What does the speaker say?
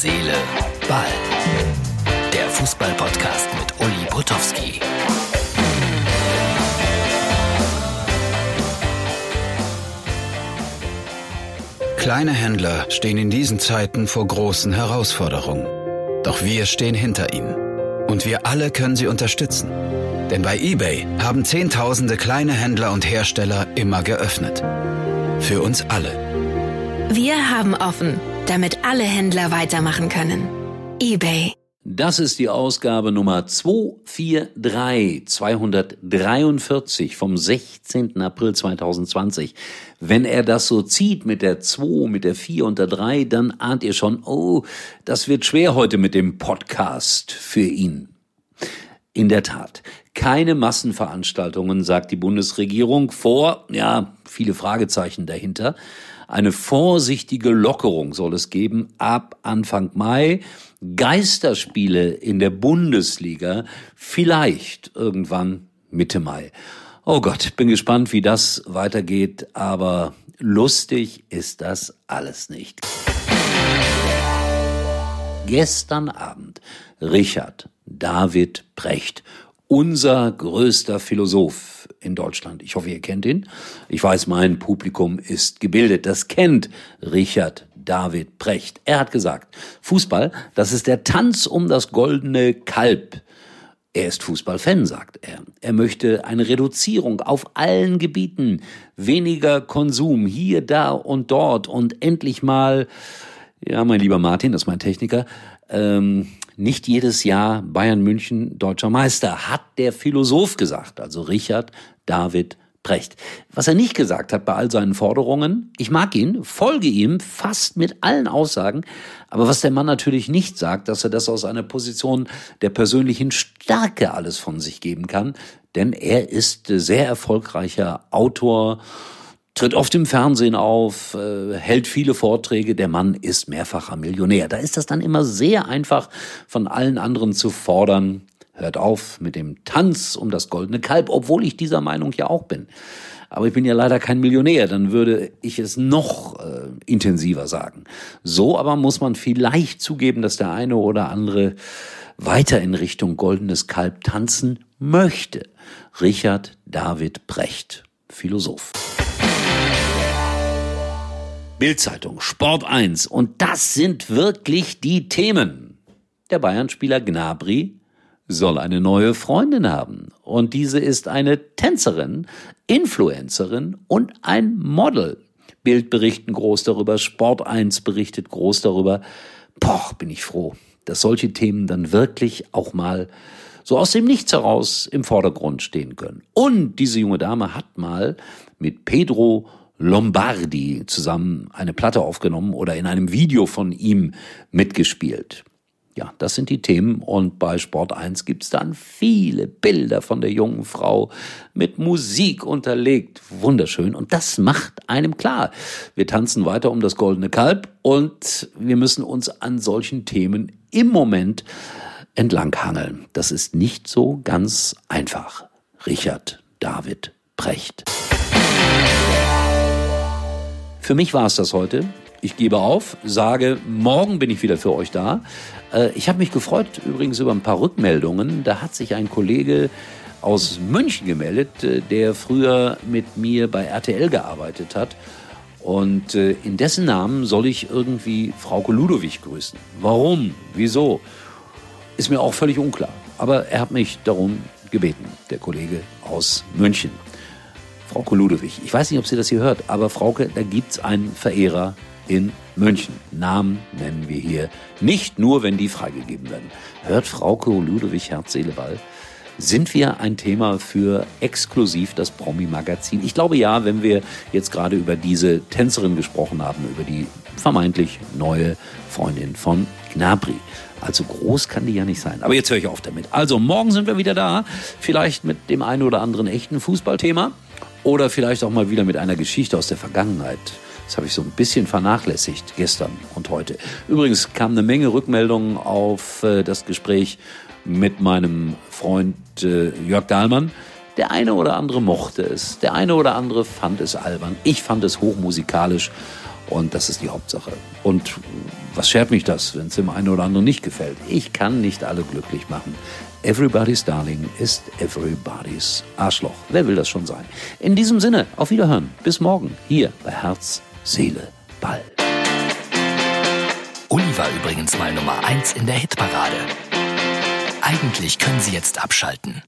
Seele, Ball. Der Fußball-Podcast mit Uli Potowski. Kleine Händler stehen in diesen Zeiten vor großen Herausforderungen. Doch wir stehen hinter ihnen. Und wir alle können sie unterstützen. Denn bei eBay haben Zehntausende kleine Händler und Hersteller immer geöffnet. Für uns alle. Wir haben offen, damit alle Händler weitermachen können. eBay. Das ist die Ausgabe Nummer 243, 243 vom 16. April 2020. Wenn er das so zieht mit der 2, mit der 4 und der 3, dann ahnt ihr schon, oh, das wird schwer heute mit dem Podcast für ihn. In der Tat, keine Massenveranstaltungen, sagt die Bundesregierung vor, ja, viele Fragezeichen dahinter. Eine vorsichtige Lockerung soll es geben ab Anfang Mai. Geisterspiele in der Bundesliga vielleicht irgendwann Mitte Mai. Oh Gott, bin gespannt, wie das weitergeht, aber lustig ist das alles nicht. Gestern Abend Richard David Brecht unser größter Philosoph in Deutschland. Ich hoffe, ihr kennt ihn. Ich weiß, mein Publikum ist gebildet. Das kennt Richard David Brecht. Er hat gesagt, Fußball, das ist der Tanz um das goldene Kalb. Er ist Fußballfan, sagt er. Er möchte eine Reduzierung auf allen Gebieten, weniger Konsum hier, da und dort und endlich mal, ja, mein lieber Martin, das ist mein Techniker, ähm, nicht jedes Jahr Bayern München deutscher Meister, hat der Philosoph gesagt, also Richard David Brecht. Was er nicht gesagt hat bei all seinen Forderungen, ich mag ihn, folge ihm fast mit allen Aussagen, aber was der Mann natürlich nicht sagt, dass er das aus einer Position der persönlichen Stärke alles von sich geben kann, denn er ist sehr erfolgreicher Autor, tritt oft im Fernsehen auf, äh, hält viele Vorträge, der Mann ist mehrfacher Millionär. Da ist das dann immer sehr einfach von allen anderen zu fordern, hört auf mit dem Tanz um das goldene Kalb, obwohl ich dieser Meinung ja auch bin. Aber ich bin ja leider kein Millionär, dann würde ich es noch äh, intensiver sagen. So aber muss man vielleicht zugeben, dass der eine oder andere weiter in Richtung goldenes Kalb tanzen möchte. Richard David Brecht, Philosoph. Bildzeitung, Sport 1. Und das sind wirklich die Themen. Der Bayern-Spieler Gnabry soll eine neue Freundin haben. Und diese ist eine Tänzerin, Influencerin und ein Model. Bild berichten groß darüber, Sport 1 berichtet groß darüber. Boah, bin ich froh, dass solche Themen dann wirklich auch mal so aus dem Nichts heraus im Vordergrund stehen können. Und diese junge Dame hat mal mit Pedro Lombardi zusammen eine Platte aufgenommen oder in einem Video von ihm mitgespielt. Ja, das sind die Themen und bei Sport 1 gibt's dann viele Bilder von der jungen Frau mit Musik unterlegt. Wunderschön und das macht einem klar. Wir tanzen weiter um das goldene Kalb und wir müssen uns an solchen Themen im Moment entlanghangeln. Das ist nicht so ganz einfach. Richard David Brecht. Für mich war es das heute. Ich gebe auf, sage, morgen bin ich wieder für euch da. Äh, ich habe mich gefreut übrigens über ein paar Rückmeldungen. Da hat sich ein Kollege aus München gemeldet, äh, der früher mit mir bei RTL gearbeitet hat. Und äh, in dessen Namen soll ich irgendwie Frauke Ludowig grüßen. Warum? Wieso? Ist mir auch völlig unklar. Aber er hat mich darum gebeten, der Kollege aus München. Frauke Ludewig. Ich weiß nicht, ob sie das hier hört, aber Frauke, da gibt's einen Verehrer in München. Namen nennen wir hier nicht nur, wenn die freigegeben werden. Hört Frauke Ludewig Herz, Seele, Ball? Sind wir ein Thema für exklusiv das Promi-Magazin? Ich glaube ja, wenn wir jetzt gerade über diese Tänzerin gesprochen haben, über die vermeintlich neue Freundin von Gnabry. Also groß kann die ja nicht sein. Aber jetzt höre ich auf damit. Also morgen sind wir wieder da. Vielleicht mit dem einen oder anderen echten Fußballthema. Oder vielleicht auch mal wieder mit einer Geschichte aus der Vergangenheit. Das habe ich so ein bisschen vernachlässigt gestern und heute. Übrigens kam eine Menge Rückmeldungen auf äh, das Gespräch mit meinem Freund äh, Jörg Dahlmann. Der eine oder andere mochte es, der eine oder andere fand es albern. Ich fand es hochmusikalisch und das ist die Hauptsache. Und was schert mich das, wenn es dem einen oder anderen nicht gefällt? Ich kann nicht alle glücklich machen. Everybody's Darling ist Everybody's Arschloch. Wer will das schon sein? In diesem Sinne, auf Wiederhören. Bis morgen hier bei Herz, Seele, Ball. Uli war übrigens mal Nummer 1 in der Hitparade. Eigentlich können Sie jetzt abschalten.